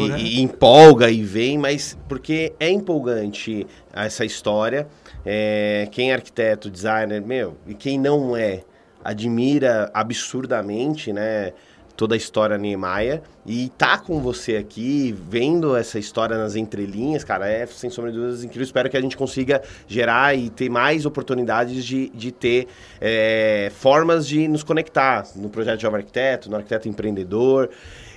E, né? e empolga e vem, mas porque é empolgante essa história. É, quem é arquiteto, designer, meu, e quem não é, admira absurdamente, né? Toda a história Niemeyer e tá com você aqui, vendo essa história nas entrelinhas, cara, é sem sombra de dúvidas incrível. Espero que a gente consiga gerar e ter mais oportunidades de, de ter é, formas de nos conectar no projeto Jovem Arquiteto, no Arquiteto Empreendedor.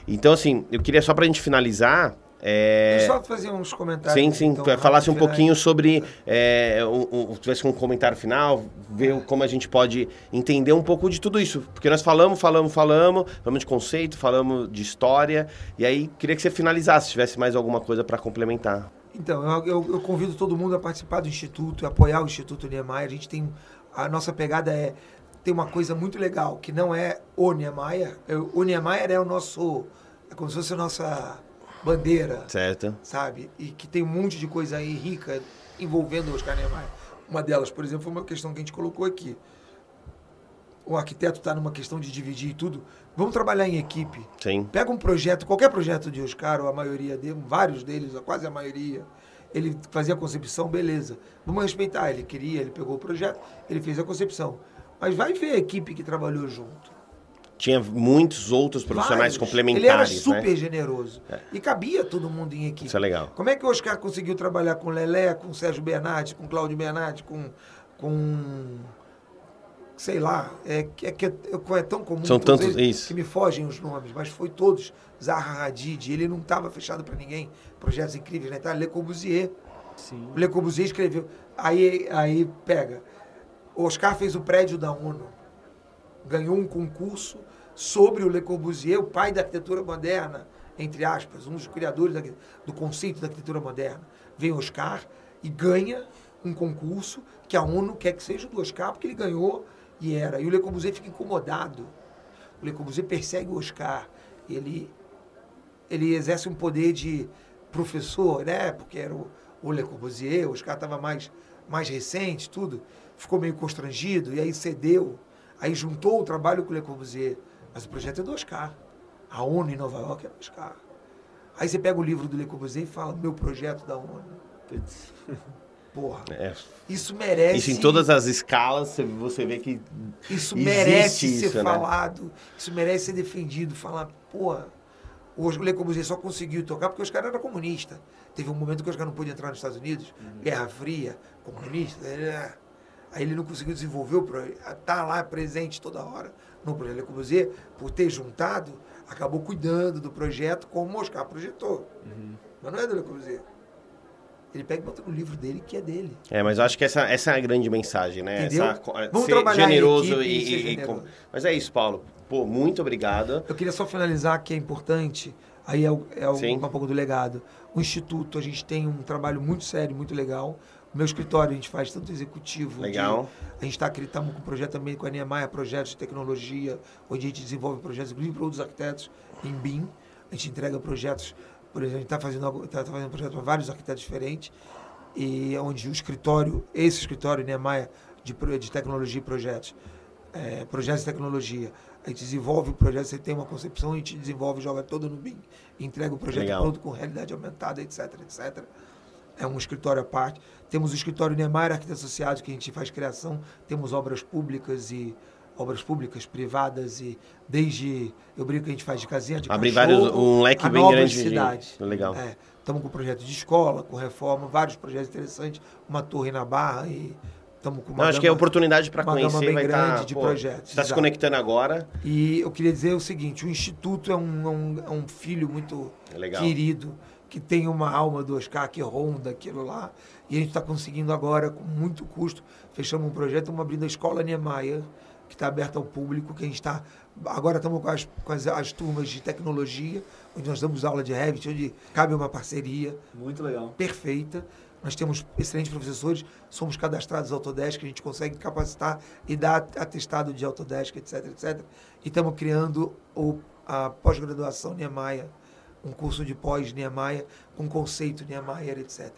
Então, assim, eu queria só pra gente finalizar. É... Deixa eu só fazer uns comentários. Sim, sim. então, falasse um rápido, pouquinho sobre. É, um, um, tivesse um comentário final, ver como a gente pode entender um pouco de tudo isso. Porque nós falamos, falamos, falamos, falamos de conceito, falamos de história. E aí, queria que você finalizasse, se tivesse mais alguma coisa para complementar. Então, eu, eu- eu convido todo mundo a participar do Instituto, apoiar o Instituto Niemeyer. A gente tem. A nossa pegada é. Tem uma coisa muito legal, que não é o Niemeyer. é- O Niemeyer é o nosso. é como se fosse a nossa bandeira, Certo. sabe? E que tem um monte de coisa aí rica envolvendo o Oscar Niemeyer. Uma delas, por exemplo, foi uma questão que a gente colocou aqui. O arquiteto está numa questão de dividir e tudo. Vamos trabalhar em equipe. Sim. Pega um projeto, qualquer projeto de Oscar, ou a maioria dele, vários deles, ou quase a maioria, ele fazia a concepção, beleza. Vamos respeitar, ele queria, ele pegou o projeto, ele fez a concepção. Mas vai ver a equipe que trabalhou junto. Tinha muitos outros profissionais Vários. complementares, Ele era super né? generoso. E cabia todo mundo em equipe. Isso é legal. Como é que o Oscar conseguiu trabalhar com Lelé, com Sérgio Bernardi, com Cláudio Bernardi, com. com sei lá, é, que- é, é, é tão comum São tantos- eles, isso. que me fogem os nomes, mas foi todos. Zaha Hadid, ele não estava fechado para ninguém. Projetos incríveis, né? Tá? Le Corbusier. Sim. O Le Corbusier escreveu. Aí, aí pega. O Oscar fez o prédio da ONU. Ganhou um concurso sobre o Le Corbusier, o pai da arquitetura moderna, entre aspas, um dos criadores da- do conceito da arquitetura moderna. Vem Oscar e ganha um concurso que a ONU quer que seja do Oscar, porque ele ganhou e era. E o Le Corbusier fica incomodado. O Le Corbusier persegue o Oscar. Ele ele exerce um poder de professor, né? Porque era o, o Le Corbusier, o Oscar estava mais, mais recente, tudo. Ficou meio constrangido e aí cedeu. Aí juntou o trabalho com o Le Corbusier. Mas o projeto é do Oscar. A ONU em Nova York é do Oscar. Aí você pega o livro do Le Corbusier e fala, meu projeto da ONU. Putz. Porra, É. isso merece... Isso em todas as escalas, você- vê que Isso merece isso, ser né? falado, isso merece ser defendido. Falar, porra, o Le Corbusier só conseguiu tocar porque os caras eram comunistas. Teve um momento que os caras não podiam entrar nos Estados Unidos, Guerra Fria, comunista. é. Aí ele não conseguiu desenvolver o projeto. Tá lá presente toda hora no projeto Le Corbusier, por ter juntado, acabou cuidando do projeto como o Oscar projetou. Mas não é do Le Corbusier. Ele pega e bota no livro dele, que é dele. É, mas eu acho que essa, essa é a grande mensagem, né? Entendeu? Essa, Vamos ser trabalhar generoso equipe e, e e- generoso. com- Mas é isso, Paulo. Pô, muito obrigado. Eu queria só finalizar que é importante, aí é, o, é o- um pouco do legado. O Instituto, a gente tem um trabalho muito sério, muito legal. Meu escritório a gente faz tanto executivo. de- Legal. a gente está com um projeto também com a Niemeyer, projetos de tecnologia, onde a gente desenvolve projetos, inclusive para outros arquitetos, em BIM. A gente entrega projetos, por exemplo, a gente está fazendo, tá fazendo projeto para vários arquitetos diferentes, e onde o escritório, esse escritório Niemeyer de, de tecnologia e projetos, é, projetos de tecnologia. A gente desenvolve o projeto, você tem uma concepção, a gente desenvolve, joga todo no BIM, entrega o projeto Legal. pronto com realidade aumentada, etc, etc. É um escritório à parte. Temos o escritório Neymar Arquitetos Associados, que a gente faz criação. Temos obras públicas e obras públicas, privadas e desde, eu brinco que a gente faz de casinha de cachorro vários, um leque bem grande de- cidades. Legal. É, estamos com projeto de escola, com reforma, vários projetos interessantes, uma torre na Barra e estamos com uma Não, acho que é oportunidade para conhecer. bem vai grande tá, de pô, projetos, está se conectando agora. E eu queria dizer o seguinte, o Instituto é um, é um, é um filho muito É legal. querido, que tem uma alma do Oscar que ronda aquilo lá. E a gente está conseguindo agora, com muito custo, fechamos um projeto, estamos abrindo a Escola Niemeyer, que está aberta ao público, que a gente está... Agora estamos com, as, com as, as turmas de tecnologia, onde nós damos aula de Revit, onde cabe uma parceria Muito legal. perfeita. Nós temos excelentes professores, somos cadastrados Autodesk, a gente consegue capacitar e dar atestado de Autodesk, etc, etc. E estamos criando o, a pós-graduação Niemeyer, um curso de pós Niemeyer, com conceito Niemeyer, etc.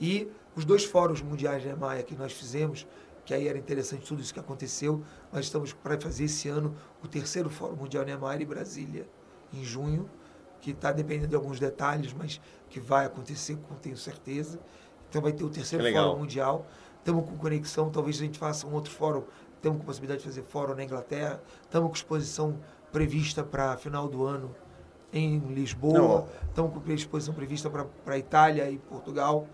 E os dois fóruns mundiais Niemeyer que nós fizemos, que aí era interessante tudo isso que aconteceu, nós estamos para fazer esse ano o terceiro Fórum Mundial Niemeyer em Brasília, em junho, que está dependendo de alguns detalhes, mas que vai acontecer, com tenho certeza. Então vai ter o terceiro. Fórum Mundial. Estamos com conexão, talvez a gente faça um outro fórum. Estamos com possibilidade de fazer fórum na Inglaterra. Estamos com exposição prevista para final do ano em Lisboa. Não. Estamos com exposição prevista para a Itália e Portugal.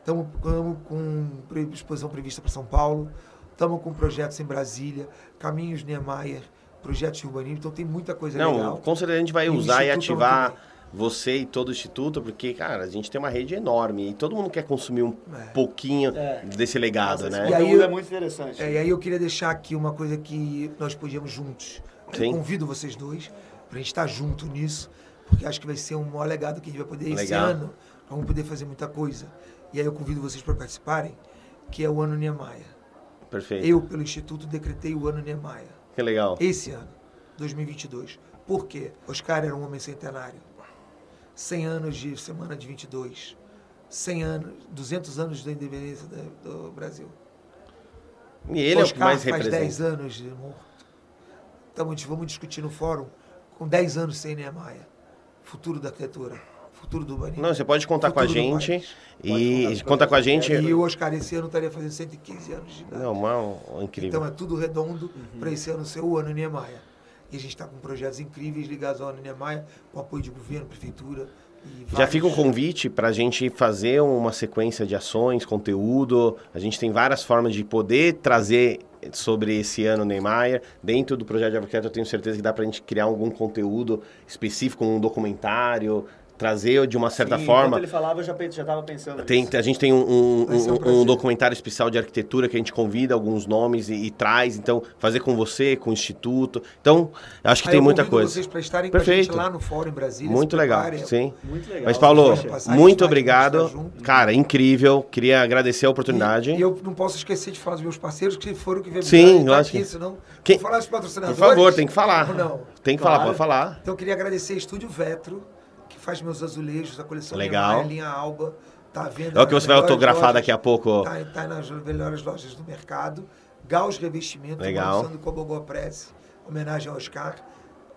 Estamos estamos com exposição prevista para São Paulo. Estamos com projetos em Brasília, Caminhos Niemeyer, projetos de urbanismo. Então tem muita coisa Não, legal. com certeza a gente vai E usar e ativar você e todo o Instituto, porque, cara, a gente tem uma rede enorme e todo mundo quer consumir um É. pouquinho É. desse legado, Esse né? E aí eu- é muito interessante. É, e aí eu queria deixar aqui uma coisa que nós podíamos juntos. Convido vocês dois para a gente estar junto nisso, porque acho que vai ser um maior legado que a gente vai poder esse Legal. ano. Nós vamos poder fazer muita coisa. E aí eu convido vocês para participarem, que é o ano Niemeyer. Perfeito. Eu, pelo Instituto, decretei o ano Niemeyer. Que legal. Esse ano, 2022. Por quê? Oscar era um homem centenário. 100 anos de Semana de 22. 100 anos, 200 anos da independência do, Brasil. E ele Oscar é o que mais faz representa. 10 anos de morto. Então, vamos discutir no fórum com 10 anos sem Niemeyer. Futuro da arquitetura, futuro do urbanismo. Não, você pode contar com a gente. E conta com a o gente. E o Oscar esse ano estaria fazendo 115 anos de idade. Não, mal, incrível. Então é tudo redondo para esse ano ser o ano Niemeyer. E a gente está com projetos incríveis ligados ao ano Niemeyer, com apoio de governo, prefeitura. Já fica um convite para a gente fazer uma sequência de ações, conteúdo. A gente tem várias formas de poder trazer sobre esse ano Neymar. Dentro do projeto de arquiteto, eu tenho certeza que dá para a gente criar algum conteúdo específico, um documentário, trazer de uma certa Sim, forma. Ele falava, eu já, pe- já tava pensando Tem, nisso. a gente tem um, um- um um- um documentário especial de arquitetura que a gente convida alguns nomes e, e traz. Então, fazer com você, com o Instituto. Então, acho que Aí tem eu muita coisa. vocês para estarem com a Perfeito. gente lá no fórum em Brasília. Muito legal, sim. Muito legal. Mas, Paulo, muito obrigado. Cara, incrível. Queria agradecer a oportunidade. E, e eu não posso esquecer de falar dos meus parceiros que foram que vieram Sim, tá lógico. aqui, senão... Quem- Vou falar dos Por patrocinadores? favor, tem que falar. Não? Tem que Claro. falar, pode falar. Então eu queria agradecer Estúdio Vetro, que faz meus azulejos, a coleção Legal. Niemeyer, linha Alba. Tá à venda É o que você vai autografar lojas. daqui a pouco. Tá, tá nas melhores lojas do mercado. Gauss Revestimento, Legal. lançando Cobogó Press, homenagem ao Oscar,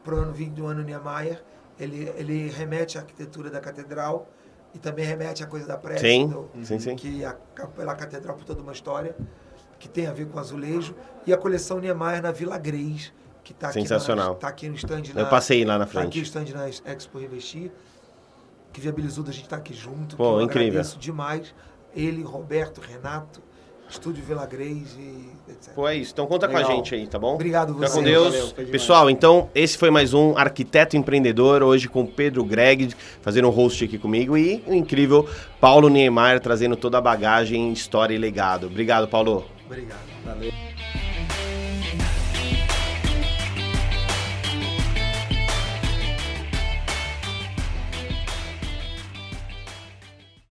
pro ano 20 do ano Niemeyer. Ele, ele remete à arquitetura da catedral e também remete à coisa da prece, Sim, do- sim, sim. que a Capela Catedral por toda uma história, que tem a ver com azulejo. E a coleção Niemeyer na Vila Greys, que está aqui, Sensacional. na- tá aqui no stand Eu passei lá na Tá aqui frente. o stand na Expo Revestir, que viabilizou da gente estar aqui junto. Pô, que eu incrível. agradeço demais. Ele, Roberto, Renato, Estúdio Vila Greys e etc. Pô, é isso. Então conta com a Legal. gente aí, tá bom? Obrigado Fica você. com Deus. Valeu. Pessoal, então esse foi mais um Arquiteto Empreendedor, hoje com Pedro Greg, fazendo um host aqui comigo, e o incrível Paulo Niemeyer trazendo toda a bagagem, história e legado. Obrigado, Paulo. Obrigado. Valeu.